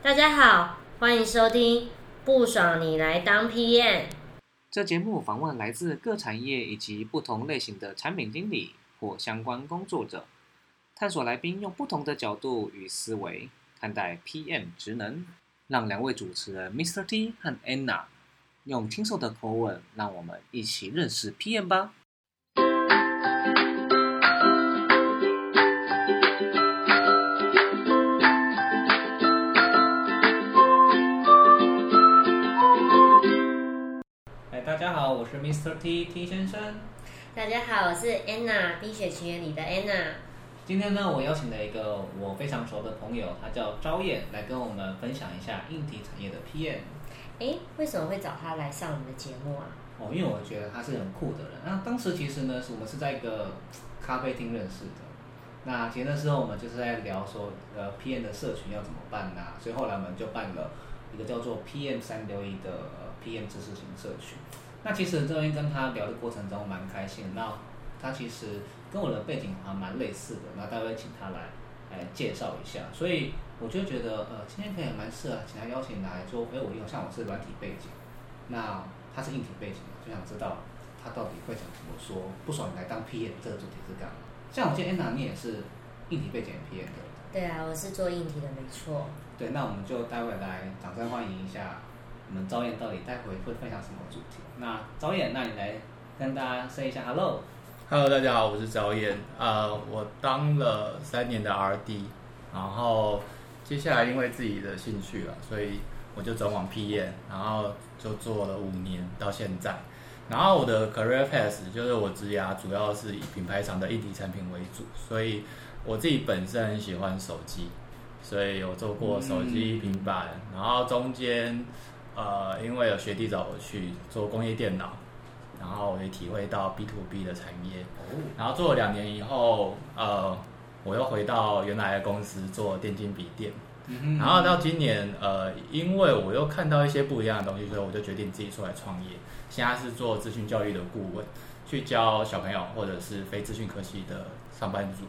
大家好，欢迎收听《不爽你来当 PM》。这节目访问来自各产业以及不同类型的产品经理或相关工作者，探索来宾用不同的角度与思维看待 PM 职能，让两位主持人 Mr. T 和 Anna 用轻松的口吻，让我们一起认识 PM 吧。是 Mr. T T 先生。大家好，我是 Anna，冰雪奇缘里的 Anna。今天呢，我邀请了一个我非常熟的朋友，他叫招燕，来跟我们分享一下硬体产业的 PM。哎，为什么会找他来上我们的节目啊？哦，因为我觉得他是很酷的人。那当时其实呢，是我们是在一个咖啡厅认识的。那其实那时候我们就是在聊说，呃，PM 的社群要怎么办呐、所以后来我们就办了一个叫做 PM 三六一的呃 PM 知识型社群。那其实这边跟他聊的过程中蛮开心的。那他其实跟我的背景还蛮类似的，那待会请他来来介绍一下。所以我就觉得，呃，今天可以蛮适合请他邀请来说，哎，我有像我是软体背景，那他是硬体背景，就想知道他到底会想怎么说，不爽你来当 PM 这个主题是干嘛？像我见 Anna 你也是硬体背景 PM 的，对啊，我是做硬体的，没错。对，那我们就待会来掌声欢迎一下我们招燕到底待会会分享什么主题。那招燕，那你来跟大家 say 一下 hello。Hello，大家好，我是赵燕。呃，我当了三年的 RD，然后接下来因为自己的兴趣了，所以我就转往 PM，然后就做了五年到现在。然后我的 career path 就是我职涯主要是以品牌厂的硬体产品为主，所以我自己本身很喜欢手机，所以有做过手机、平板，然后中间呃因为有学弟找我去做工业电脑，然后我也体会到 B to B 的产业。哦，然后做了两年以后，呃，我又回到原来的公司做电竞笔电。嗯然后到今年，呃，因为我又看到一些不一样的东西，所以我就决定自己出来创业。现在是做资讯教育的顾问，去教小朋友或者是非资讯科系的上班族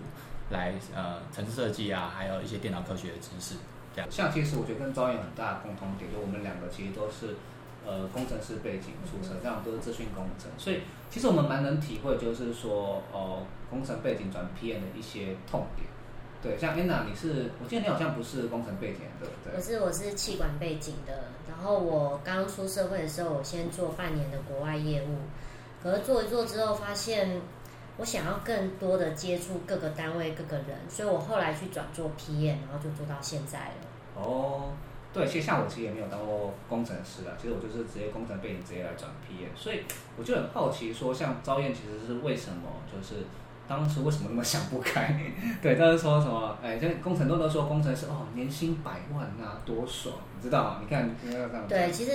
来呃城市设计啊，还有一些电脑科学的知识。这样，像其实我觉得跟招远很大的共同点，就我们两个其实都是呃工程师背景出身，这样都是资讯工程，所以其实我们蛮能体会，就是说哦、工程背景转 PM 的一些痛点。对，像 Anna，你是我记得你好像不是工程背景的，对不对？我是我是气管背景的，然后我刚出社会的时候，我先做半年的国外业务，可是做一做之后发现，我想要更多的接触各个单位、各个人，所以我后来去转做 PM，然后就做到现在了。哦，对，其实像我其实也没有当过工程师啊，其实我就是直接工程背景直接来转 PM，所以我就很好奇说，像招燕其实是为什么就是当时为什么那么想不开？对，但是说什么，哎，像工程都都说工程师哦，年薪百万呐、多爽，你知道吗？你看，你要这样对，其实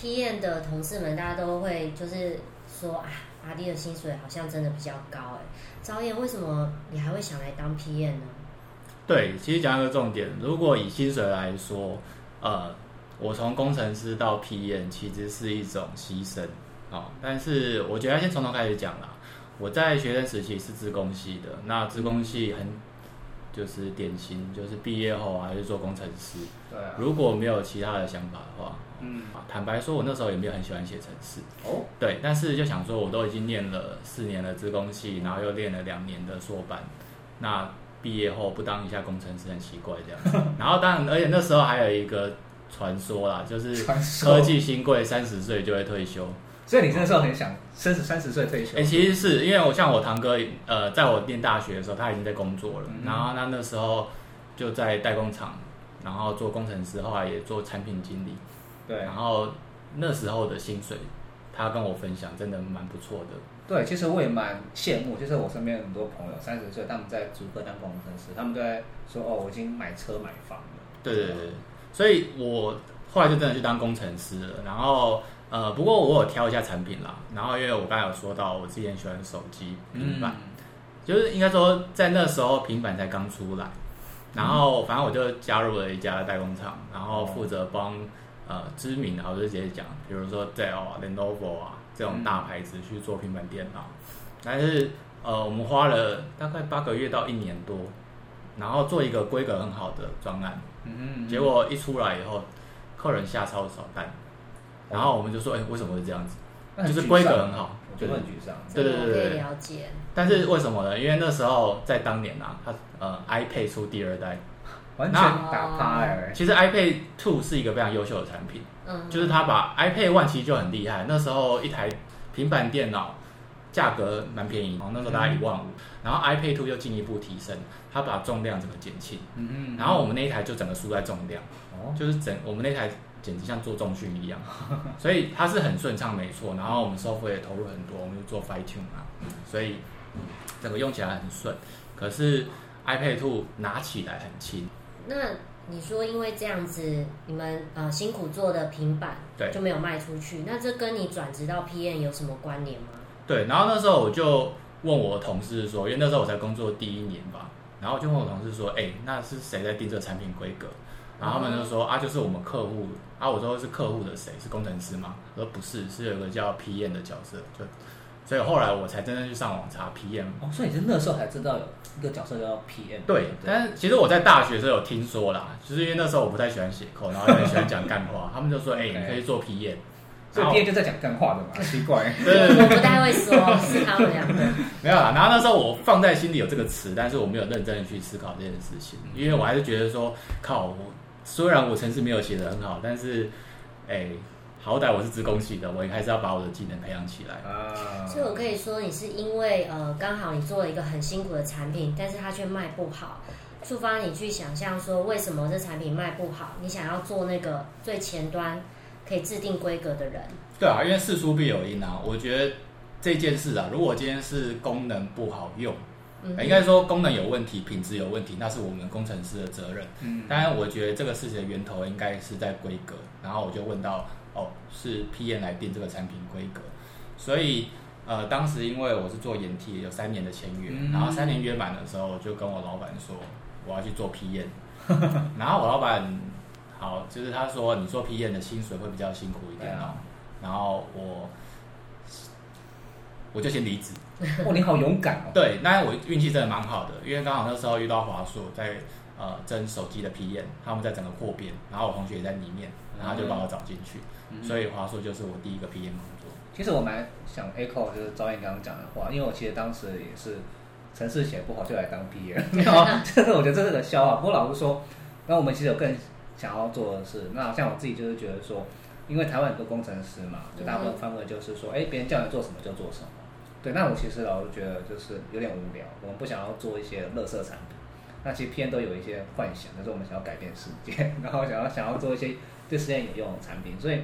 PM 的同事们大家都会就是说啊，阿弟的薪水好像真的比较高哎。招燕，为什么你还会想来当 PM 呢？对，其实讲一个重点，如果以薪水来说，呃，我从工程师到 PM 其实是一种牺牲哦。但是我觉得先从头开始讲啦。我在学生时期是自工系的，那自工系很就是典型，就是毕业后还是做工程师。对啊，如果没有其他的想法的话，嗯，啊坦白说，我那时候也没有很喜欢写程式。哦，对，但是就想说，我都已经念了四年的资工系，然后又练了两年的硕班，那毕业后不当一下工程师很奇怪这样子。然后当然，而且那时候还有一个传说啦，就是科技新贵三十岁就会退休。所以你那时候很想三十三十岁退休哎、，其实是因为我像我堂哥，呃，在我念大学的时候，他已经在工作了，嗯然后他那时候就在代工厂，然后做工程师，后来也做产品经理。对然后那时候的薪水，他跟我分享真的蛮不错的。对，其实我也蛮羡慕，就是我身边很多朋友三十岁，他们在竹科当工程师，他们都在说哦，我已经买车买房了。对对对，对所以我后来就真的去当工程师了。然后呃，不过我有挑一下产品啦。然后因为我刚才有说到，我之前喜欢手机、平板，就是应该说在那时候平板才刚出来。然后反正我就加入了一家代工厂，然后负责帮呃知名的，我就直接讲，比如说 Dell 啊、Lenovo 啊这种大牌子去做平板电脑。但是呃，我们花了大概八个月到一年多，然后做一个规格很好的专案。嗯结果一出来以后，客人下超少单，然后我们就说，哎、为什么会这样子？就是规格很好我觉得很沮丧。对对这个我可以对对了解。但是为什么呢？因为那时候在当年啊，它呃 iPad 出第二代，完全打趴哎、其实 iPad Two 是一个非常优秀的产品，嗯，就是它把 iPad One 其实就很厉害，那时候一台平板电脑价格蛮便宜，哦那时候大概一万五，然后 iPad Two 又进一步提升，它把重量整个减轻，嗯嗯然后我们那一台就整个输在重量，哦，就是整我们那台简直像做重训一样，所以它是很顺畅没错，然后我们收费也投入很多，我们就做 fine tune 啊，所以整个用起来很顺，可是 iPad Two 拿起来很轻，那你说因为这样子，你们呃辛苦做的平板对就没有卖出去，那这跟你转职到 PM 有什么关联吗？对，然后那时候我就问我同事说，因为那时候我才工作第一年吧，然后我就问我同事说，哎、那是谁在定这个产品规格？然后他们就说啊，就是我们客户啊。我说是客户的谁？是工程师吗？我说不是，是有一个叫 PM 的角色。就所以后来我才真正去上网查 PM。哦，所以你是那时候才知道有一个角色叫 PM。对，但是其实我在大学的时候有听说啦，就是因为那时候我不太喜欢写扣，然后也很喜欢讲干话，他们就说，哎、你可以做 PM。所以 PM 就在讲干话的嘛，奇怪。对对对我不太会说，是他们两个。没有啦，然后那时候我放在心里有这个词，但是我没有认真的去思考这件事情，因为我还是觉得说，靠，我虽然我程式没有写的很好，但是，哎、好歹我是职工系的，我也还是要把我的技能培养起来。啊，所以我可以说，你是因为呃，刚好你做了一个很辛苦的产品，但是它却卖不好，触发你去想象说，为什么这产品卖不好？你想要做那个最前端可以制定规格的人。对啊，因为事出必有因啊，我觉得这件事啊，如果今天是功能不好用，应该说功能有问题、品质有问题，那是我们工程师的责任。嗯，当然，我觉得这个事情的源头应该是在规格，然后我就问到，哦，是 PM 来定这个产品规格，所以呃，当时因为我是做研体，有三年的签约，嗯。然后三年约满的时候，我就跟我老板说我要去做 PM，然后我老板好，就是他说你做 PM 的薪水会比较辛苦一点哦，然后我我就先离职。哇，你好勇敢哦。对，那我运气真的蛮好的，因为刚好那时候遇到华硕在呃争手机的 PM，他们在整个扩编，然后我同学也在里面，然后就把我找进去，嗯所以华硕就是我第一个 PM 工作。其实我蛮想 echo 就是导演刚刚讲的话，因为我其实当时也是城市写不好就来当 PM，这个我觉得这是个笑话。不过老实说，那我们其实有更想要做的事，那像我自己就是觉得说，因为台湾很多工程师嘛，就大部分方面就是说，哎、别人叫你做什么就做什么。对，那我其实老是觉得就是有点无聊，我们不想要做一些垃圾产品。那其实 PM 都有一些幻想，就是我们想要改变世界，然后想要想要做一些对世界有用的产品，所以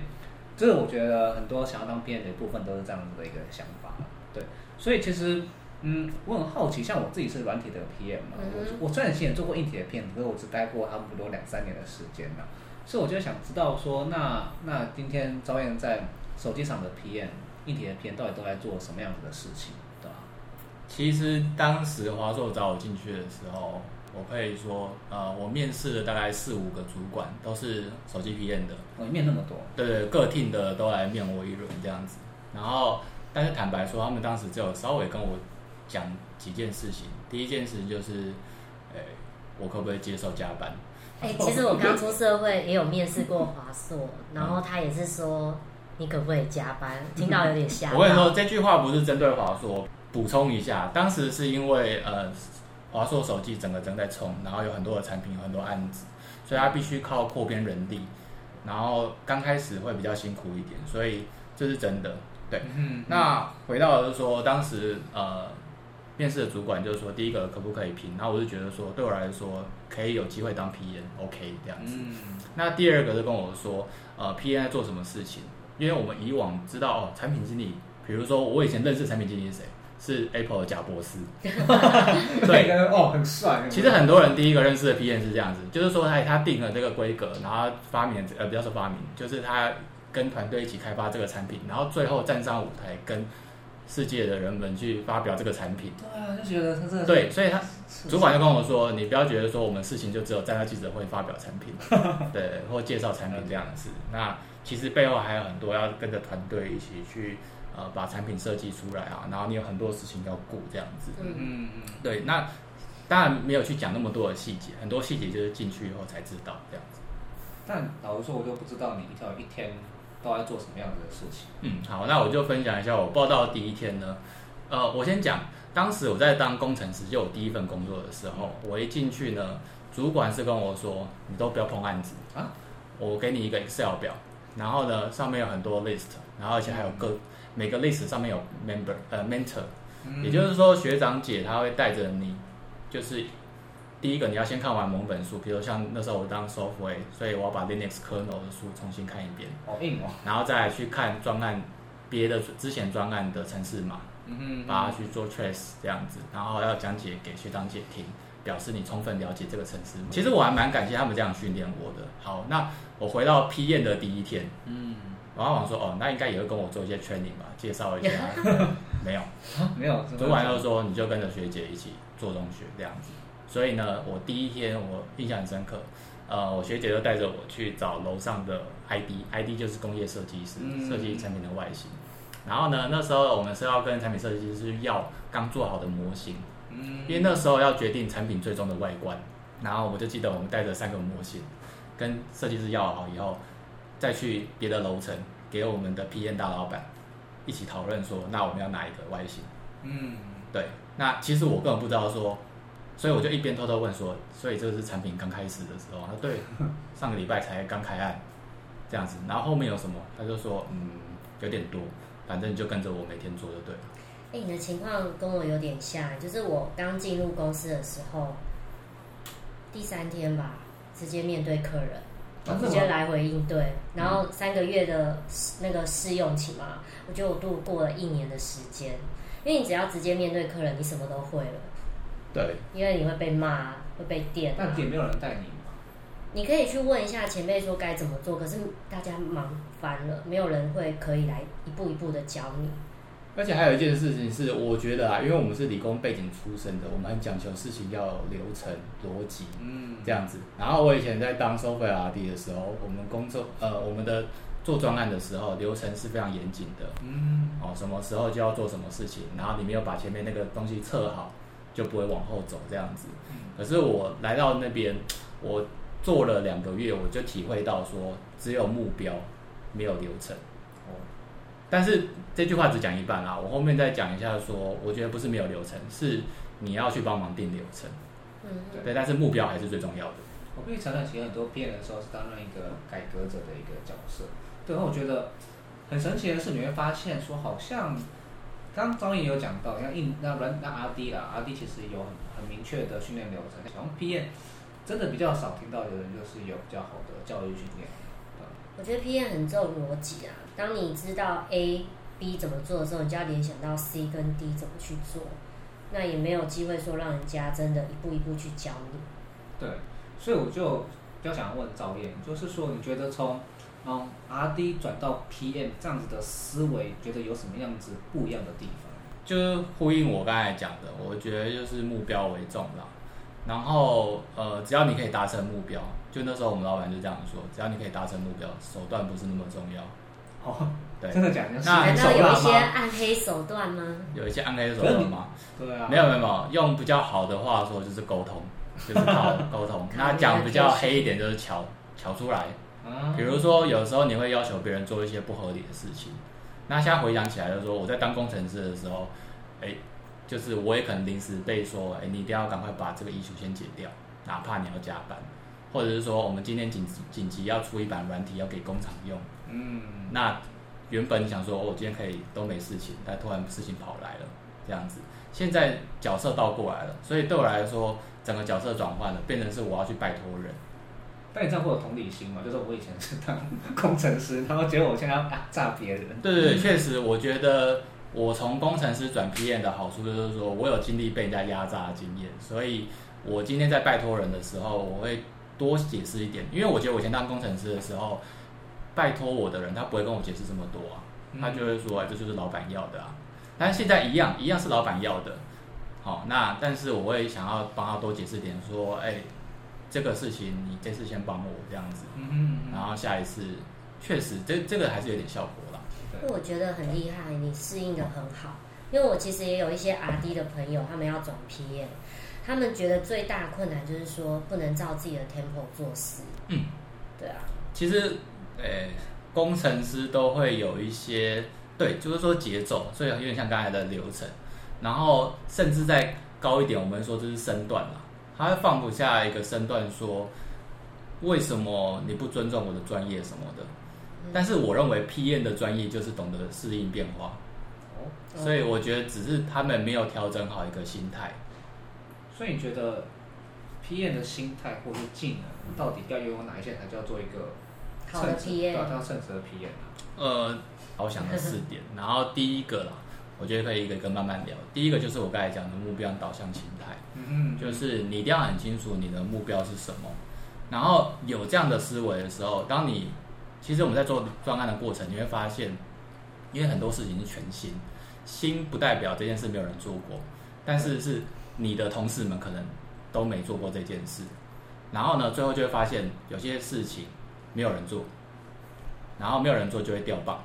这个我觉得很多想要当 PM 的一部分都是这样子的一个想法。对，所以其实嗯，我很好奇，像我自己是软体的 PM 嘛，嗯我我虽然以前也做过硬体的 PM，可是我只待过差不多两三年的时间嘛，所以我就想知道说，那那今天招燕在手机厂的 PM、硬体的 PM 到底都在做什么样子的事情，对吧？其实当时华硕找我进去的时候，我可以说，呃，我面试了大概四五个主管，都是手机 PM 的，我面那么多，对对，各 team 的都来面我一轮这样子。然后，但是坦白说，他们当时只有稍微跟我讲几件事情。第一件事就是，诶、我可不可以接受加班？哎、其实我刚出社会也有面试过华硕，然后他也是说你可不可以加班，听到有点吓到。我跟你说，这句话不是针对华硕，补充一下，当时是因为呃，华硕手机整个正在冲，然后有很多的产品，有很多案子，所以它必须靠扩编人力，然后刚开始会比较辛苦一点，所以这是真的。对，嗯，那回到就是说，当时呃，面试的主管就是说，第一个可不可以拼？然后我就觉得说，对我来说可以有机会当 P N，OK、这样子。嗯，那第二个就跟我说，呃，P N 在做什么事情？因为我们以往知道哦，产品经理，比如说我以前认识产品经理是谁？是 Apple 的贾博士。对，哦，很帅。其实很多人第一个认识的 PM 是这样子，就是说他他定了这个规格，然后发明呃不要说发明，就是他跟团队一起开发这个产品，然后最后站上舞台跟世界的人们去发表这个产品。对啊，就觉得他真的是对，所以他主管就跟我说，你不要觉得说我们事情就只有站在记者会发表产品，对，或介绍产品这样子。那其实背后还有很多要跟着团队一起去呃把产品设计出来啊，然后你有很多事情要顾这样子。嗯，嗯嗯对，那当然没有去讲那么多的细节，很多细节就是进去以后才知道这样子。但老实说，我就不知道你一条一天都在做什么样子的事情。嗯，好，那我就分享一下我报道的第一天呢。呃，我先讲，当时我在当工程师，就我第一份工作的时候，我一进去呢，主管是跟我说，你都不要碰案子啊，我给你一个 Excel 表，然后呢上面有很多 list，然后而且还有各每个 list 上面有 member 呃 mentor，也就是说学长姐他会带着你，就是第一个你要先看完某本书，比如像那时候我当 software，所以我要把 Linux kernel 的书重新看一遍，好硬哦。然后再去看专案别的之前专案的程式码，嗯哼。把它去做 trace 这样子，然后要讲解给学长姐听，表示你充分了解这个城市。其实我还蛮感谢他们这样训练我的。好，那我回到批验的第一天，嗯，然后我说哦，那应该也会跟我做一些 training 吧，介绍一下。没有，没有，主管就说你就跟着学姐一起做中学这样子。所以呢，我第一天我印象很深刻，呃，我学姐就带着我去找楼上的 ID，ID 就是工业设计师，嗯设计产品的外形。然后呢，那时候我们是要跟产品设计师要刚做好的模型，嗯因为那时候要决定产品最终的外观。然后我就记得我们带着三个模型，跟设计师要好以后，再去别的楼层给我们的 P N 大老板一起讨论说，那我们要哪一个外形？嗯，对，那其实我根本不知道说，所以我就一边偷偷问说，所以这个是产品刚开始的时候，他对，上个礼拜才刚开案，这样子，然后后面有什么，他就说嗯有点多，反正就跟着我每天做就对了。哎、你的情况跟我有点像，就是我刚进入公司的时候，第三天吧，直接面对客人，啊直接来回应对，然后三个月的那个试用期嘛，我觉得我度过了一年的时间，因为你只要直接面对客人，你什么都会了，对，因为你会被骂，会被电、但也没有人带你嘛。你可以去问一下前辈说该怎么做，可是大家忙翻了，没有人会可以来一步一步的教你。而且还有一件事情是，我觉得啊，因为我们是理工背景出身的，我们很讲求事情要有流程、逻辑，嗯这样子。然后我以前在当 software RD 的时候，我们工作呃我们的做专案的时候，流程是非常严谨的。嗯哦，什么时候就要做什么事情，然后你没有把前面那个东西测好，就不会往后走这样子。可是我来到那边，我做了两个月，我就体会到说，只有目标，没有流程。哦，但是这句话只讲一半啦，我后面再讲一下说，我觉得不是没有流程，是你要去帮忙定流程。嗯，对，但是目标还是最重要的。我必须承认，其实很多 PM 的时候是担任一个改革者的一个角色。对，然后我觉得很神奇的是，你会发现说，好像刚刚张毅有讲到，像印那软那 RD 啦，RD 其实有很很明确的训练流程，好像 PM 真的比较少听到有人就是有比较好的教育训练。我觉得 PM 很重逻辑啊。当你知道 A、B 怎么做的时候，你就要联想到 C 跟 D 怎么去做，那也没有机会说让人家真的一步一步去教你。对，所以我就比较想问赵燕，就是说你觉得从嗯 RD 转到 PM 这样子的思维，觉得有什么样子不一样的地方？就是呼应我刚才讲的，我觉得就是目标为重啦。然后呃，只要你可以达成目标，就那时候我们老板就这样说，只要你可以达成目标，手段不是那么重要。哦，对真的假的？那难道有一些？暗黑手段吗？有一些暗黑手段吗？对啊，没有没有没有，用比较好的话说就是沟通，就是靠 沟通。那讲比较黑一点就是瞧瞧出来。啊，比如说有时候你会要求别人做一些不合理的事情，那现在回想起来，就是说我在当工程师的时候，哎，就是我也可能临时被说，哎，你一定要赶快把这个 issue 先解掉，哪怕你要加班，或者是说我们今天紧急紧急要出一版软体要给工厂用，嗯，那原本想说，哦，我今天可以都没事情，但突然事情跑来了，这样子。现在角色倒过来了，所以对我来说，整个角色转换了，变成是我要去拜托人。但你这样会有同理心吗？就是我以前是当工程师，然后结果我现在要啊炸别人。对对对，确实，我觉得我从工程师转 PM 的好处就是说，我有经历被人家压榨的经验，所以我今天在拜托人的时候，我会多解释一点，因为我觉得我以前当工程师的时候，拜托我的人他不会跟我解释这么多啊，他就会说，哎，这就是老板要的啊。但是现在一样，一样是老板要的，好，那但是我会想要帮他多解释点，说，哎，这个事情你这次先帮我这样子，嗯嗯然后下一次确实这这个还是有点效果啦。我觉得很厉害，你适应的很好。因为我其实也有一些 R D 的朋友，他们要转 PM，他们觉得最大的困难就是说不能照自己的 tempo 做事。嗯，对啊，其实，呃，工程师都会有一些对，就是说节奏，所以有点像刚才的流程。然后甚至再高一点，我们说这是身段啦，他会放不下一个身段说，为什么你不尊重我的专业什么的？但是我认为 P N 的专业就是懂得适应变化，哦，所以我觉得只是他们没有调整好一个心态。所以你觉得 PM 的心态或是技能，到底要拥有哪一些才叫做一个好的称职？对啊叫称职的 PM 啊？呃，我想了四点，然后第一个啦，我觉得可以一个一个慢慢聊。第一个就是我刚才讲的目标导向心态，嗯就是你一定要很清楚你的目标是什么，然后有这样的思维的时候，当你其实我们在做专案的过程，你会发现，因为很多事情是全新，新不代表这件事没有人做过，但是是你的同事们可能都没做过这件事，然后呢，最后就会发现有些事情没有人做，然后没有人做就会掉棒。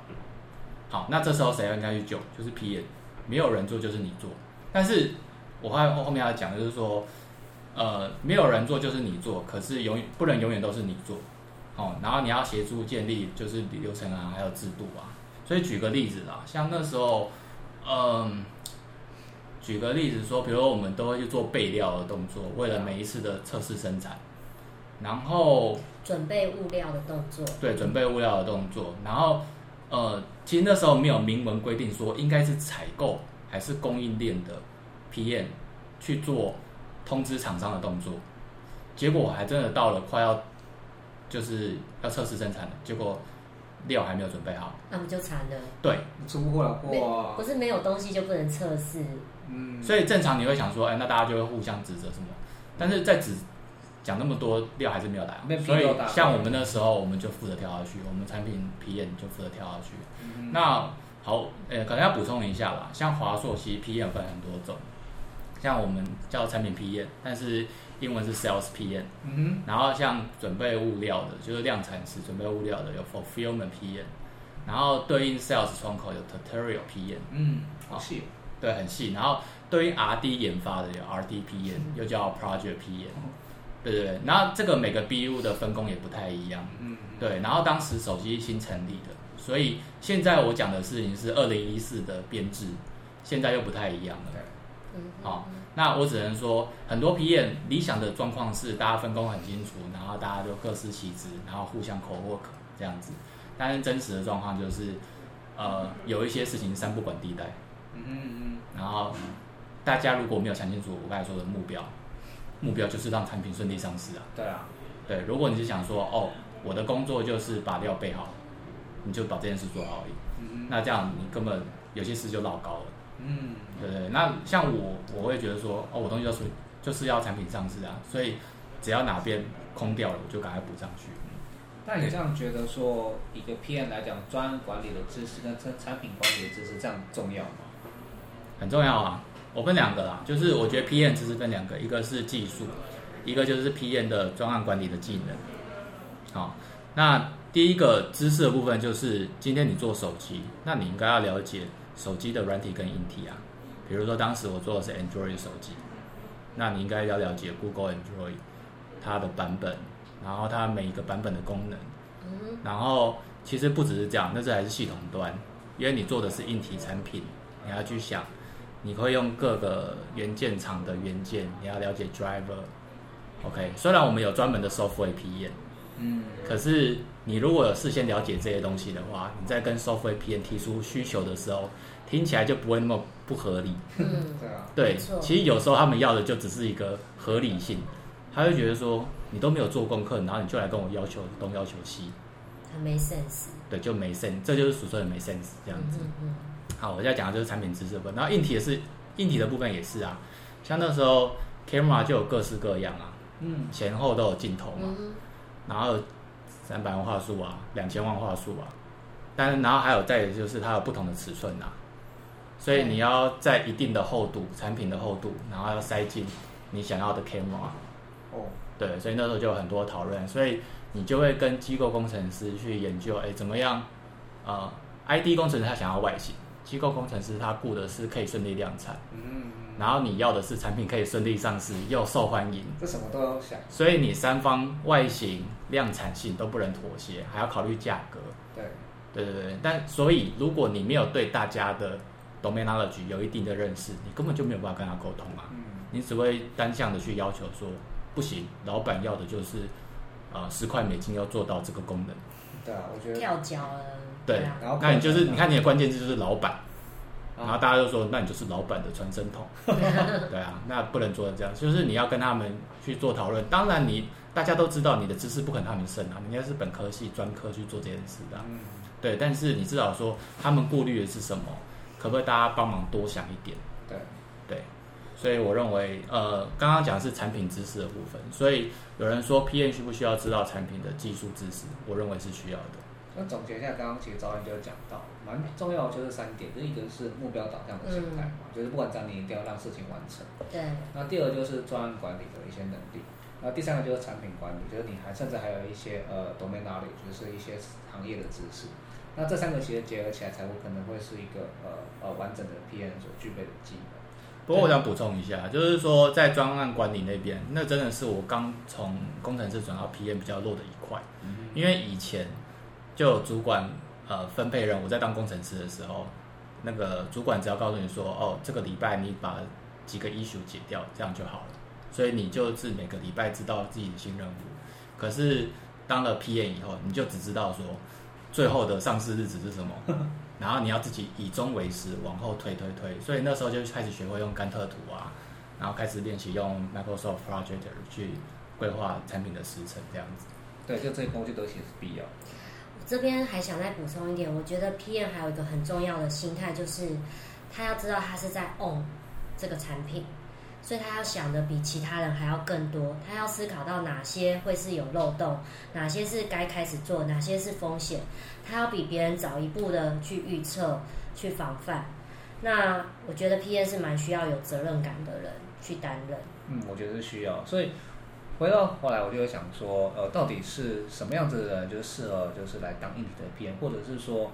好，那这时候谁应该去救？就是 P N，没有人做就是你做。但是我后后后面要讲，就是说，呃，没有人做就是你做，可是永不能永远都是你做。哦，然后你要协助建立就是流程啊，还有制度啊。所以举个例子啦，像那时候，嗯，举个例子说，比如说我们都会去做备料的动作，为了每一次的测试生产，然后准备物料的动作。对，准备物料的动作。然后，呃，其实那时候没有明文规定说应该是采购还是供应链的 PM 去做通知厂商的动作。结果我还真的到了快要就是要测试生产了，结果料还没有准备好。那么就惨了，对，出不了没货啊不。是没有东西就不能测试。嗯，所以正常你会想说，哎，那大家就会互相指责什么？但是在指讲那么多，料还是没有来所以像我们那时候，我们就负责跳下去，我们产品 PM 就负责跳下去。嗯那好，呃，可能要补充一下吧，像华硕其实 PM 分很多种，像我们叫产品 PM，但是英文是 Sales PM，嗯然后像准备物料的，就是量产时准备物料的有 Fulfillment PM，然后对应 Sales 窗口有 Tutorial PM，嗯，好细哦。对，很细，然后对于 R&D 研发的有 R D P N，又叫 Project P N，对对对，然后这个每个 BU 的分工也不太一样。嗯，对，然后当时手机新成立的，所以现在我讲的事情是二零一四的编制，现在又不太一样了。对，嗯，好、那我只能说，很多 PM 理想的状况是大家分工很清楚，然后大家就各司其职，然后互相 co work 这样子。但是真实的状况就是，呃，有一些事情三不管地带，嗯嗯然后大家如果没有想清楚我刚才说的目标，目标就是让产品顺利上市啊。嗯，对啊，对，如果你是想说，哦，我的工作就是把料备好，你就把这件事做好而已。嗯那这样你根本有些事就老高了，嗯，对对？那像我，我会觉得说，哦，我东西就是就是要产品上市啊，所以只要哪边空掉了，我就赶快补上去。那你这样觉得说，一个 PM 来讲，专案管理的知识跟产产品管理的知识，这样重要吗？很重要啊。我分两个啦，就是我觉得 PM 其实分两个，一个是技术，一个就是 PM 的专案管理的技能。好，那第一个知识的部分就是，今天你做手机，那你应该要了解手机的软体跟硬体啊。比如说当时我做的是 Android 手机，那你应该要了解 Google Android 它的版本，然后它每一个版本的功能。嗯然后其实不只是这样，那这还是系统端，因为你做的是硬体产品，你要去想，你会用各个元件厂的元件，你要了解 driver。OK，虽然我们有专门的 software PN，嗯，可是你如果有事先了解这些东西的话，你在跟 software PN 提出需求的时候，听起来就不会那么不合理。嗯，对啊，对，其实有时候他们要的就只是一个合理性，他会觉得说你都没有做功课，然后你就来跟我要求东要求西，很没 sense。对，就没 sense，这就是俗称的没 sense 这样子。嗯嗯好，我现在讲的就是产品知识部分，然后硬体也是硬体的部分也是啊，像那时候 camera 就有各式各样啊，嗯，前后都有镜头嘛，嗯然后三百万画素啊，两千万画素啊，但是然后还有再就是它有不同的尺寸啊，所以你要在一定的厚度，产品的厚度，然后要塞进你想要的 camera，哦，对，所以那时候就有很多讨论，所以你就会跟机构工程师去研究，哎，怎么样？呃，ID 工程师他想要外形，机构工程师他顾的是可以顺利量产。嗯，然后你要的是产品可以顺利上市又受欢迎，这什么都要想。所以你三方外形、量产性都不能妥协，还要考虑价格。对，对对对，但所以如果你没有对大家的 domain knowledge 有一定的认识，你根本就没有办法跟他沟通啊。嗯，你只会单向的去要求说，不行，老板要的就是呃十块美金要做到这个功能。对啊，我觉得跳脚了，对啊，然后那你就是你看你的关键字就是老板，然后啊，大家就说那你就是老板的传声筒，对啊，那不能做成这样，就是你要跟他们去做讨论。当然你大家都知道你的知识不可能他们深啊，你应该是本科系专科去做这件事的啊、嗯，对，但是你至少说他们顾虑的是什么，可不可以大家帮忙多想一点？对，对，所以我认为，呃，刚刚讲的是产品知识的部分，所以有人说 PN 需不需要知道产品的技术知识？我认为是需要的。那总结一下，刚刚其实早点就有讲到，蛮重要的就是三点，就一个是目标导向的心态嘛，就是不管怎样你一定要让事情完成。对，那第二个就是专案管理的一些能力，那第三个就是产品管理，就是你还甚至还有一些呃 domain knowledge，就是一些行业的知识。那这三个其实结合起来，才会可能会是一个呃呃完整的 PM 所具备的技能。不过我想补充一下，就是说在专案管理那边，那真的是我刚从工程师转到 PM 比较弱的一块，因为以前就有主管呃分配任务，在当工程师的时候，那个主管只要告诉你说，哦，这个礼拜你把几个 issue 解掉，这样就好了，所以你就是每个礼拜知道自己的新任务。可是当了 PM 以后，你就只知道说最后的上市日子是什么，然后你要自己以终为始，往后推推推。所以那时候就开始学会用甘特图啊，然后开始练习用 Microsoft Project 去规划产品的时程这样子。对，就这些工具都其实是必要。这边还想再补充一点，我觉得 PM 还有一个很重要的心态，就是他要知道他是在 own 这个产品，所以他要想的比其他人还要更多，他要思考到哪些会是有漏洞，哪些是该开始做，哪些是风险，他要比别人早一步的去预测、去防范。那我觉得 PM 是蛮需要有责任感的人去担任。嗯，我觉得是需要。所以回到后来，我就会想说，呃，到底是什么样子的人就是适合就是来当硬体的 PM，或者是说，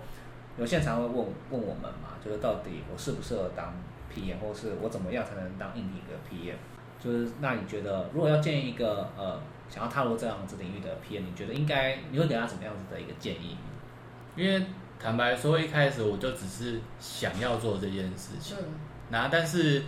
有现场会问问我们嘛，就是到底我适不适合当 PM，或是我怎么样才能当硬体的 PM？就是那你觉得，如果要建议一个呃想要踏入这样子领域的 PM，你觉得应该你会给他怎么样子的一个建议？因为坦白说，一开始我就只是想要做这件事情，那但是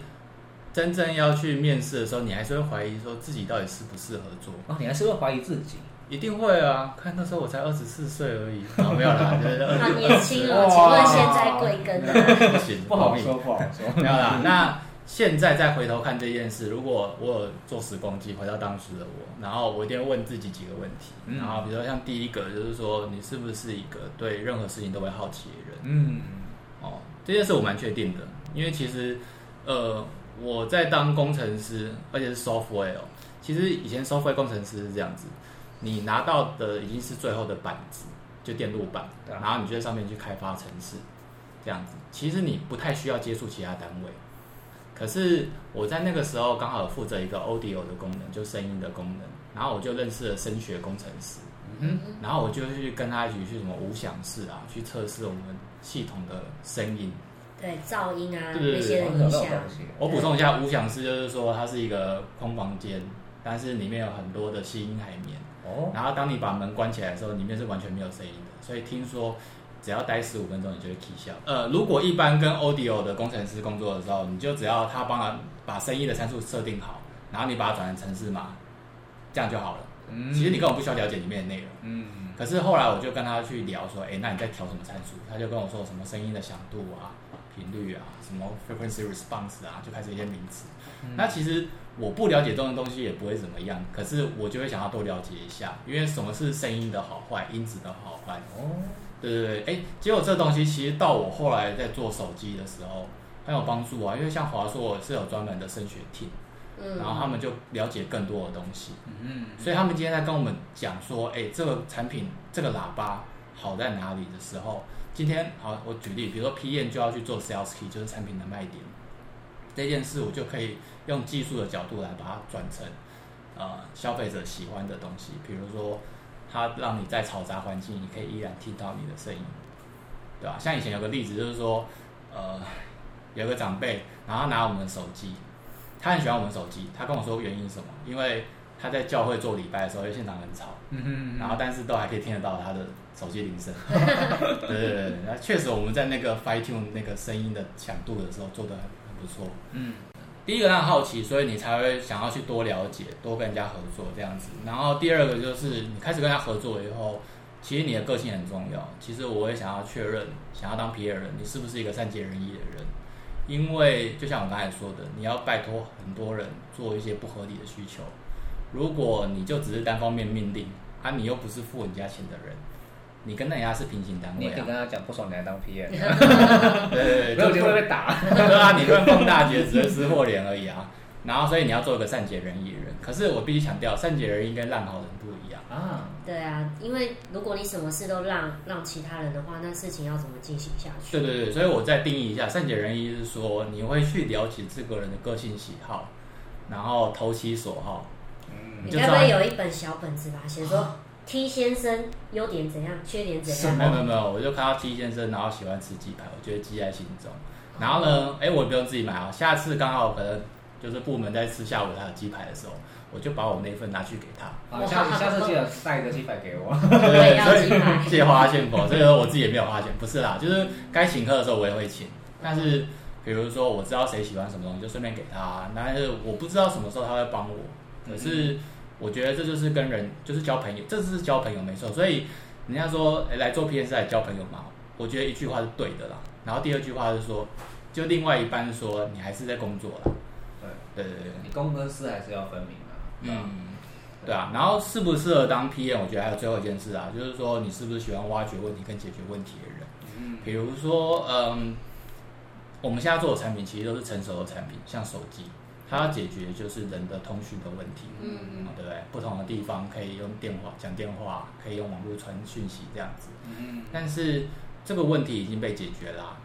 真正要去面试的时候，你还是会怀疑说自己到底适不适合做。哦，你还是会怀疑自己。一定会啊！看那时候我才二十四岁而已，啊 没有啦，就是年轻哦，请问现在贵庚呢？不行，不好命说，不好说。没有啦，那现在再回头看这件事，如果我有做时光机回到当时的我，然后我一定要问自己几个问题，嗯然后比如说像第一个就是说，你是不是一个对任何事情都会好奇的人？嗯，哦，这件事我蛮确定的，因为其实呃我在当工程师，而且是 software，哦。其实以前 software 工程师是这样子，你拿到的已经是最后的板子，就电路板，然后你就在上面去开发程式，这样子，其实你不太需要接触其他单位。可是我在那个时候刚好有负责一个 audio 的功能，就声音的功能，然后我就认识了声学工程师，嗯然后我就去跟他一起去什么无响室啊，去测试我们系统的声音。对，噪音啊对对对那些的影响。我补充一下，无响室就是说它是一个空房间，但是里面有很多的吸音海绵。哦，然后当你把门关起来的时候，里面是完全没有声音的。所以听说只要待十五分钟，你就会起效。呃，如果一般跟 audio 的工程师工作的时候，你就只要他帮他把声音的参数设定好，然后你把它转成程式码，这样就好了。嗯其实你根本不需要了解里面的内容。嗯，可是后来我就跟他去聊说，哎，那你在调什么参数？他就跟我说什么声音的响度啊、频率啊、什么 frequency response 啊，就开始一些名词。嗯那其实我不了解这种东西也不会怎么样，可是我就会想要多了解一下，因为什么是声音的好坏、音质的好坏。哦，对对对，哎，结果这东西其实到我后来在做手机的时候很有帮助啊，因为像华硕是有专门的声学 team，嗯，然后他们就了解更多的东西。嗯，所以他们今天在跟我们讲说，哎，这个产品这个喇叭好在哪里的时候，今天好，我举例，比如说 PM 就要去做 sales key，就是产品的卖点，这件事我就可以用技术的角度来把它转成呃消费者喜欢的东西，比如说它让你在嘈杂环境，你可以依然听到你的声音，对吧？像以前有个例子就是说，呃，有个长辈，然后拿我们的手机，他很喜欢我们手机，他跟我说原因是什么？因为他在教会做礼拜的时候，因为现场很吵，嗯哼然后但是都还可以听得到他的手机铃声。对对对，那确实我们在那个 fine tune 那个声音的强度的时候做的很很不错。嗯，第一个让好奇，所以你才会想要去多了解，多跟人家合作这样子。然后第二个就是你开始跟他合作以后，其实你的个性很重要。其实我也想要确认，想要当 P 人，你是不是一个善解人意的人？因为就像我刚才说的，你要拜托很多人做一些不合理的需求。如果你就只是单方面命令，啊，你又不是付人家钱的人，你跟人家是平行单位啊你可以跟。他讲不爽，你来当 PM，对对对，没有就会被打。对啊，你乱放大绝只是撕破脸而已啊。然后，所以你要做一个善解人意的人。可是我必须强调，善解人意跟烂好人不一样。啊，对啊，因为如果你什么事都让让其他人的话，那事情要怎么进行下去？对对对，所以我再定义一下，善解人意是说你会去了解这个人的个性喜好，然后投其所好。嗯你该不会有一本小本子吧？写说 T 先生优点怎样，缺点怎样？没有没有没有，我就看到 T 先生，然后喜欢吃鸡排，我就会记在心中。然后呢，哎，我也不用自己买啊，下次刚好可能就是部门在吃下午茶的鸡排的时候，我就把我那份拿去给他。好，下你下次记得带一个鸡排给我。对要所以鸡排。借花献佛，这个我自己也没有花钱，不是啦，就是该请客的时候我也会请，但是比如说我知道谁喜欢什么东西，就顺便给他，但是我不知道什么时候他会帮我，可是我觉得这就是跟人就是交朋友，这是交朋友没错，所以人家说诶来做 P N 是来交朋友嘛，我觉得一句话是对的啦，然后第二句话是说，就另外一半说你还是在工作啦，对，对对对。你公跟私还是要分明啊。嗯，对。啊，然后适不适合当 PM，我觉得还有最后一件事啊，就是说你是不是喜欢挖掘问题跟解决问题的人？嗯。比如说，嗯，我们现在做的产品其实都是成熟的产品，像手机，它要解决就是人的通讯的问题，嗯嗯。对不对？不同的地方可以用电话讲电话，可以用网络传讯息这样子，嗯。但是这个问题已经被解决啦、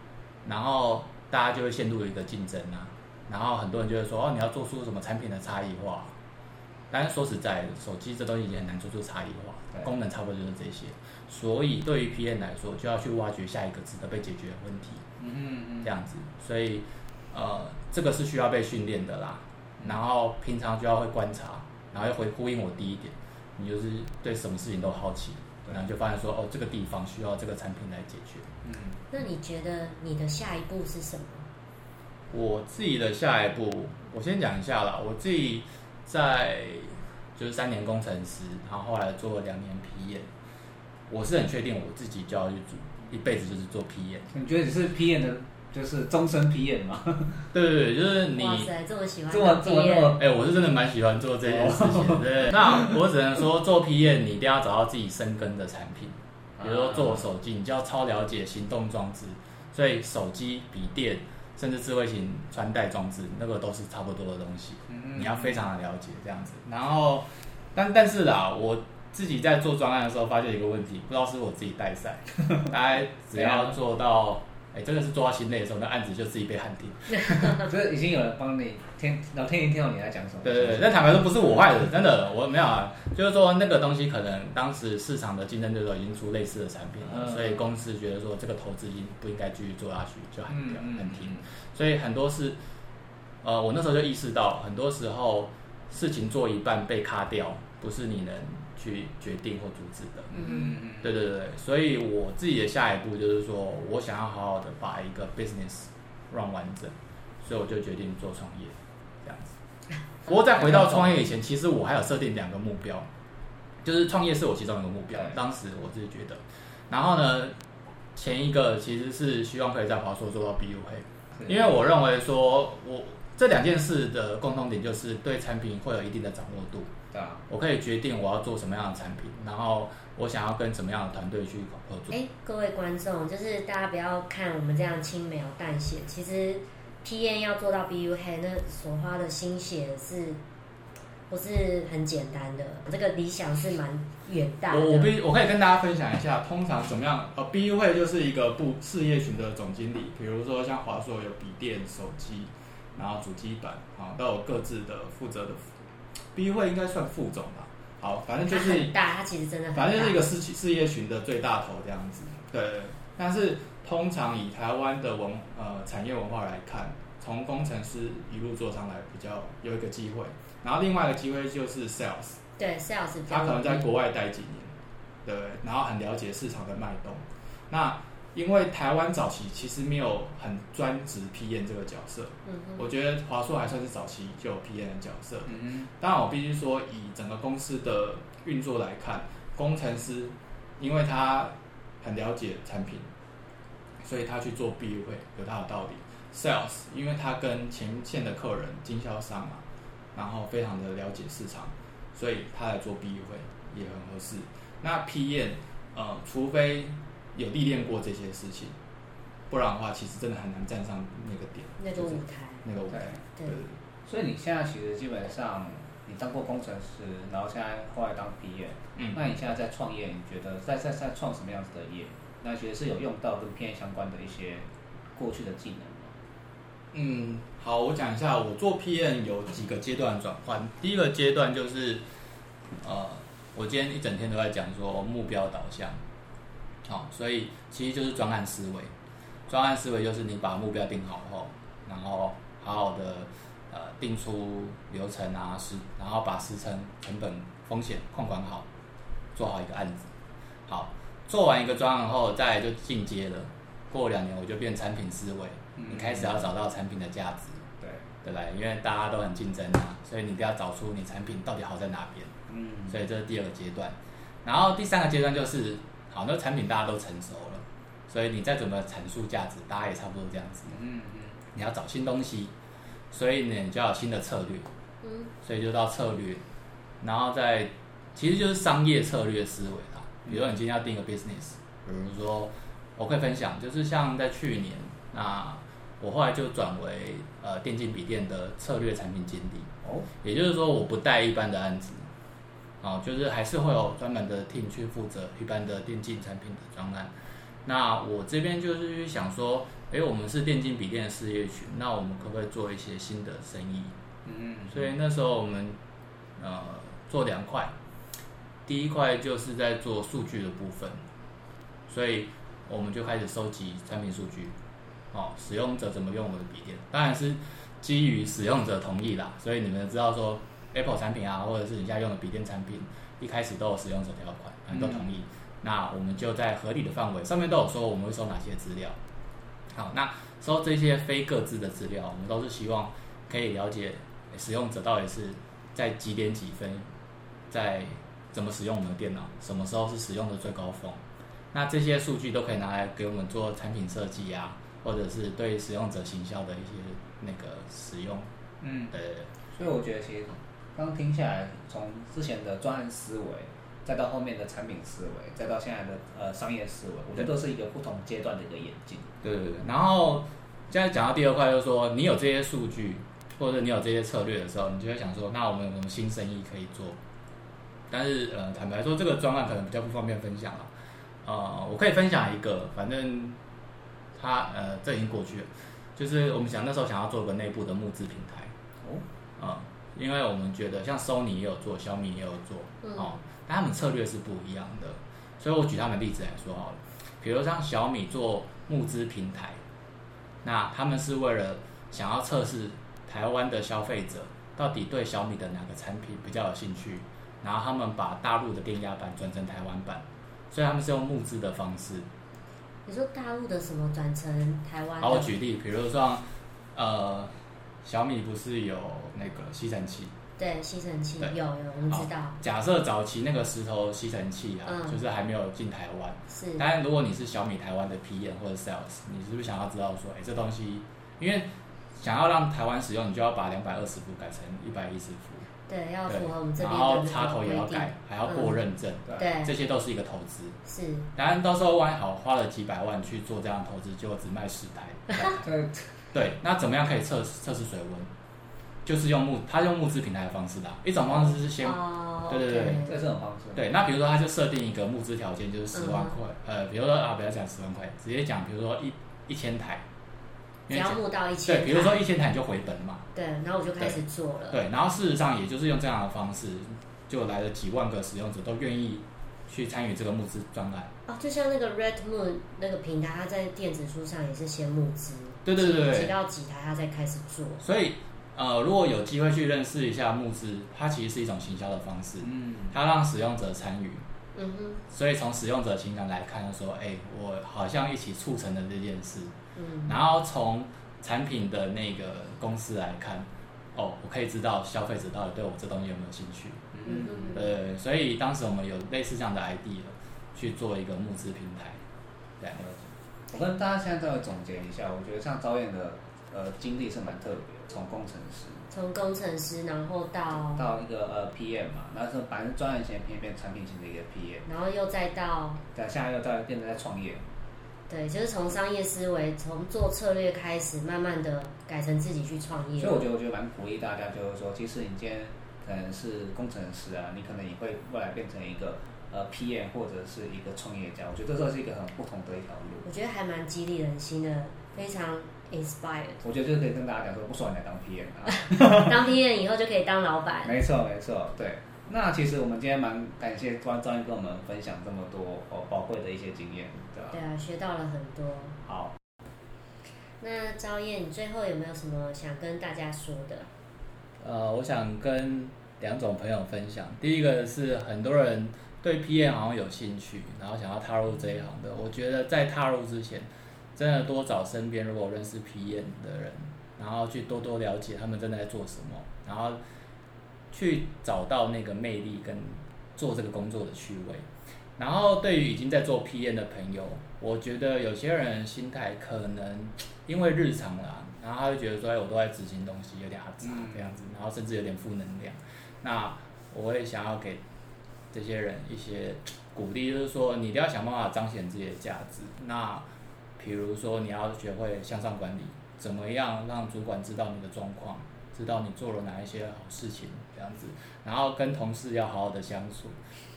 然后大家就会陷入一个竞争啊，然后很多人就会说哦，你要做出什么产品的差异化，但是说实在的，手机这东西已经很难做出差异化，功能差不多就是这些，所以对于 PM 来说，就要去挖掘下一个值得被解决的问题，嗯嗯。这样子，所以呃，这个是需要被训练的啦，然后平常就要会观察，然后又回呼应我第一点，你就是对什么事情都好奇，对然后就发现说哦，这个地方需要这个产品来解决。嗯那你觉得你的下一步是什么？我自己的下一步，我先讲一下啦。我自己在就是三年工程师，然后后来做了两年 PM，我是很确定我自己就要去做一辈子就是做 PM。你觉得你是 PM 的，就是终身 PM 嘛？对对对，就是你哇塞，这么喜欢这么当这么 PM 那么哎、我是真的蛮喜欢做这件事情。对，那我只能说，做 PM 你一定要找到自己深耕的产品，比如说做手机，你就要超了解行动装置，所以手机、笔电，甚至智慧型穿戴装置，那个都是差不多的东西。嗯你要非常的了解这样子。然后，但但是啦，我自己在做专案的时候发现一个问题，不知道是我自己带赛，大概只要做到，哎、真的是做到心累的时候，那案子就自己被喊停。就是已经有人帮你听，老天爷听到你在讲什么。对对对，但坦白说不是我坏的，真的我没有啊，就是说那个东西可能当时市场的竞争对手已经出类似的产品了，嗯所以公司觉得说这个投资应不应该继续做下去，就喊掉嗯喊停。所以很多是，呃，我那时候就意识到，很多时候事情做一半被卡掉，不是你能去决定或阻止的。嗯嗯对对对，所以我自己的下一步就是说，我想要好好的把一个 business run 完整，所以我就决定做创业，这样子。不过在回到创业以前，其实我还有设定两个目标，就是创业是我其中一个目标，当时我自己觉得。然后呢，前一个其实是希望可以在华硕做到 BU 配，嗯，因为我认为说我这两件事的共同点就是对产品会有一定的掌握度。对啊，我可以决定我要做什么样的产品，然后我想要跟什么样的团队去合作。哎，各位观众，就是大家不要看我们这样轻描淡写，其实 P N 要做到 BU 黑，那所花的心血是不是很简单的？这个理想是蛮远大的。我我必我可以跟大家分享一下，通常怎么样？呃，BU 会就是一个部事业群的总经理，比如说像华硕有笔电、手机，然后主机板啊，都有各自的负责的。BU 会应该算副总吧。好，反正就它是很大，它其实真的很大。反正就是一个事事业群的最大头这样子。对，但是通常以台湾的文呃产业文化来看，从工程师一路做上来比较有一个机会。然后另外一个机会就是 sales，对 sales 他可能在国外待几年，对，然后很了解市场的脉动。那因为台湾早期其实没有很专职 PM 这个角色，嗯我觉得华硕还算是早期就有 PM 的角色。嗯当然，我必须说，以整个公司的运作来看，工程师因为他很了解产品，所以他去做 B 会有他的道理。Sales，因为他跟前线的客人、经销商嘛，然后非常的了解市场，所以他来做 B 会也很合适。那 PM，呃，除非有历练过这些事情，不然的话，其实真的很难站上那个点，那个就是舞台，那个舞台。对对对对所以你现在其实基本上你当过工程师，然后现在后来当 PM，嗯那你现在在创业，你觉得在在在创什么样子的业？那其实是有用到跟 PM 相关的一些过去的技能吗？嗯，好，我讲一下，我做 PM 有几个阶段转换。第一个阶段就是，呃，我今天一整天都在讲说目标导向，好、所以其实就是专案思维。专案思维就是你把目标定好后，然后好好的呃定出流程啊，时，然后把时程、成本、风险控管好，做好一个案子。好，做完一个专案后，再来就进阶了。过两年我就变产品思维，你开始要找到产品的价值，对，对不对？因为大家都很竞争啊，所以你一定要找出你产品到底好在哪边。嗯，所以这是第二个阶段。然后第三个阶段就是，好，那产品大家都成熟了，所以你再怎么阐述价值，大家也差不多这样子。嗯嗯，你要找新东西，所以呢，你就要有新的策略，嗯所以就到策略，然后再其实就是商业策略思维啦。比如说你今天要定一个 business，比如说我可以分享，就是像在去年，那我后来就转为呃电竞笔电的策略产品经理。哦，也就是说，我不带一般的案子，哦，就是还是会有专门的 team 去负责一般的电竞产品的专案。那我这边就是去想说，诶，我们是电竞笔电的事业群，那我们可不可以做一些新的生意？嗯，所以那时候我们呃做两块，第一块就是在做数据的部分，所以我们就开始收集产品数据，哦，使用者怎么用我们的笔电，当然是基于使用者同意啦。所以你们知道说 Apple 产品啊，或者是你现在用的笔电产品，一开始都有使用者条款，反正都同意。那我们就在合理的范围，上面都有说我们会收哪些资料。好，那收这些非各自的资料，我们都是希望可以了解使用者到底是在几点几分，在怎么使用我们的电脑，什么时候是使用的最高峰。那这些数据都可以拿来给我们做产品设计啊，或者是对使用者行销的一些那个使用。嗯，对所以我觉得其实刚听下来，从之前的专案思维，再到后面的产品思维，再到现在的呃商业思维，我觉得都是一个不同阶段的一个演进。对对对。然后现在讲到第二块，就是说你有这些数据，或者你有这些策略的时候，你就会想说，那我们有什么新生意可以做？但是呃，坦白说，这个专案可能比较不方便分享了。呃，我可以分享一个，反正它呃这已经过去了，就是我们想那时候想要做个内部的募资平台。哦，啊、因为我们觉得像 Sony 也有做，小米也有做，嗯。哦，但他们策略是不一样的，所以我举他们例子来说好了，比如像小米做募资平台，那他们是为了想要测试台湾的消费者到底对小米的哪个产品比较有兴趣，然后他们把大陆的电压板转成台湾版，所以他们是用募资的方式，你说大陆的什么转成台湾的？好，我举例，比如说呃，小米不是有那个吸尘器。对吸尘器有有，我们知道。假设早期那个石头吸尘器啊，嗯。就是还没有进台湾。是。当然，如果你是小米台湾的 PM 或者 Sales，你是不是想要知道说，哎，这东西，因为想要让台湾使用，你就要把两百二十伏改成一百一十伏，对要符合我们这然边的那后插头也要改，还要过认证，对。这些都是一个投资。是。当然，到时候万一好花了几百万去做这样的投资，结果只卖十台。这对，那怎么样可以测测试水温？就是用木，他用募资平台的方式啦。一种方式是先哦，对对对。OK 这这种方式，对，那比如说他就设定一个募资条件，就是十万块，嗯呃，比如说啊，不要讲十万块，直接讲，比如说一一千台，因为讲只要募到一千对，比如说一千台你就回本嘛，对，然后我就开始做了，对，然后事实上也就是用这样的方式，就来了几万个使用者都愿意去参与这个募资专案，哦，就像那个 Red Moon 那个平台，它在电子书上也是先募资，对对对对几到几台，他才开始做。所以呃，如果有机会去认识一下募资，它其实是一种行销的方式，嗯，它让使用者参与，嗯哼，所以从使用者情感来看，就说，哎、我好像一起促成了这件事。嗯，然后从产品的那个公司来看，哦，我可以知道消费者到底对我这东西有没有兴趣。嗯嗯，对，所以当时我们有类似这样的 idea 去做一个募资平台。对，我跟大家现在都要总结一下，我觉得像招燕的呃经历是蛮特别的，从工程师从工程师，然后到，到一个呃 PM 嘛，然后是反正专业型的 PM 变产品型的一个 PM，然后又再到，对，现在又到变成在创业，对，就是从商业思维，从做策略开始，慢慢的改成自己去创业。所以我觉得我觉得蛮鼓励大家，就是说，其实你今天可能是工程师啊，你可能也会未来变成一个呃 PM 或者是一个创业家，我觉得这是一个很不同的一条路。我觉得还蛮激励人心的，非常 inspired。我觉得就可以跟大家讲说，不爽你来当 PM 啊。当 PM 以后就可以当老板。没错，没错，对。那其实我们今天蛮感谢关张燕跟我们分享这么多哦宝贵的一些经验，对吧？对啊，学到了很多。好，那赵燕，你最后有没有什么想跟大家说的？呃，我想跟两种朋友分享。第一个是很多人对 PM 好像有兴趣，然后想要踏入这一行的。我觉得在踏入之前，真的多找身边如果认识 PM 的人，然后去多多了解他们正在做什么，然后去找到那个魅力跟做这个工作的趣味。然后对于已经在做 PM 的朋友，我觉得有些人心态可能因为日常啦，然后他就觉得说，哎，我都在执行东西，有点阿杂嗯这样子，然后甚至有点负能量。那我也想要给这些人一些鼓励，就是说你一定要想办法彰显自己的价值。那比如说你要学会向上管理，怎么样让主管知道你的状况，知道你做了哪一些好事情，这样子，然后跟同事要好好的相处，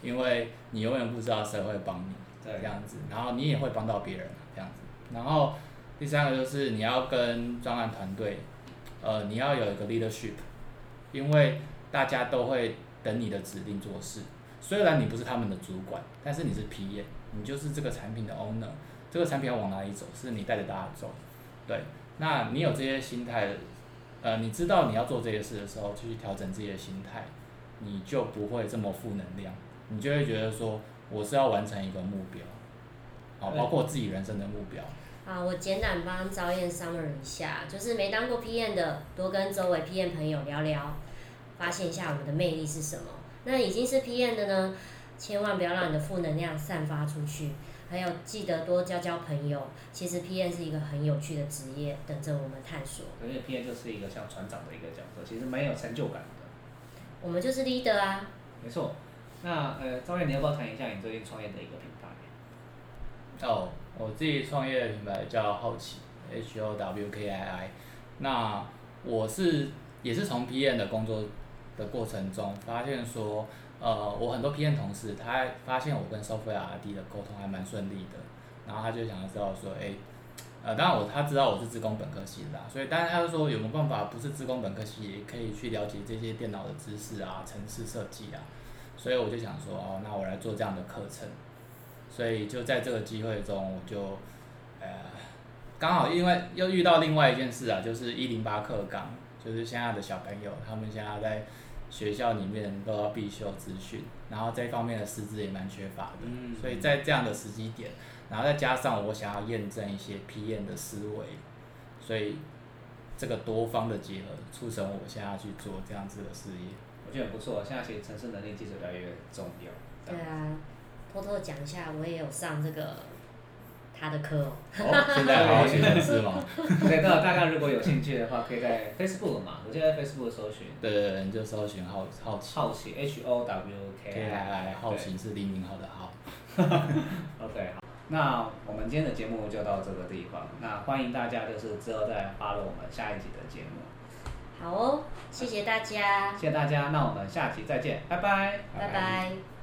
因为你永远不知道谁会帮你。这样子，然后你也会帮到别人这样子。然后第三个就是你要跟专案团队，呃，你要有一个 leadership，因为大家都会等你的指令做事。虽然你不是他们的主管，但是你是 PM，你就是这个产品的 owner。这个产品要往哪里走，是你带着大家走。对，那你有这些心态，呃，你知道你要做这些事的时候，就去调整自己的心态，你就不会这么负能量，你就会觉得说。我是要完成一个目标，好，包括自己人生的目标。啊，我简短帮招燕 summary 一下，就是没当过 PM 的，多跟周围 PM 朋友聊聊，发现一下我们的魅力是什么。那已经是 PM 的呢，千万不要让你的负能量散发出去，还有记得多交交朋友。其实 PM 是一个很有趣的职业，等着我们探索。因为 PM 就是一个像船长的一个角色，其实蛮有成就感的。我们就是 leader 啊。没错。那呃，赵燕，你要不要谈一下你最近创业的一个品牌？哦，我自己创业的品牌叫好奇，H O W K I I。那我是也是从 PM 的工作的过程中发现说，呃，我很多 PM 同事他发现我跟 Software RD 的沟通还蛮顺利的，然后他就想要知道说，哎、呃，当然我他知道我是自工本科系的啦，所以当然他就说有没有办法不是自工本科系可以去了解这些电脑的知识啊、程式设计啊，所以我就想说，哦，那我来做这样的课程。所以就在这个机会中，我就，呃，刚好因为又遇到另外一件事啊，就是一零八课纲，就是现在的小朋友，他们现在在学校里面都要必修资讯，然后这方面的师资也蛮缺乏的，嗯所以在这样的时机点，然后再加上我想要验证一些 PM 的思维，所以这个多方的结合，促成我现在要去做这样子的事业。我觉得很不错。现在其实城市能力技术越来越重要。对啊，偷偷讲一下，我也有上这个他的课哦。哦，现在好好写程式吗？对，那大家如果有兴趣的话，可以在 Facebook 嘛，我就在 Facebook 搜寻对对对，你就搜寻好好奇好奇 H O W K I I 好奇是黎明浩的浩。OK，好，那我们今天的节目就到这个地方。那欢迎大家就是之后再发了我们下一集的节目。好哦，谢谢大家，谢谢大家，那我们下期再见，拜拜，拜拜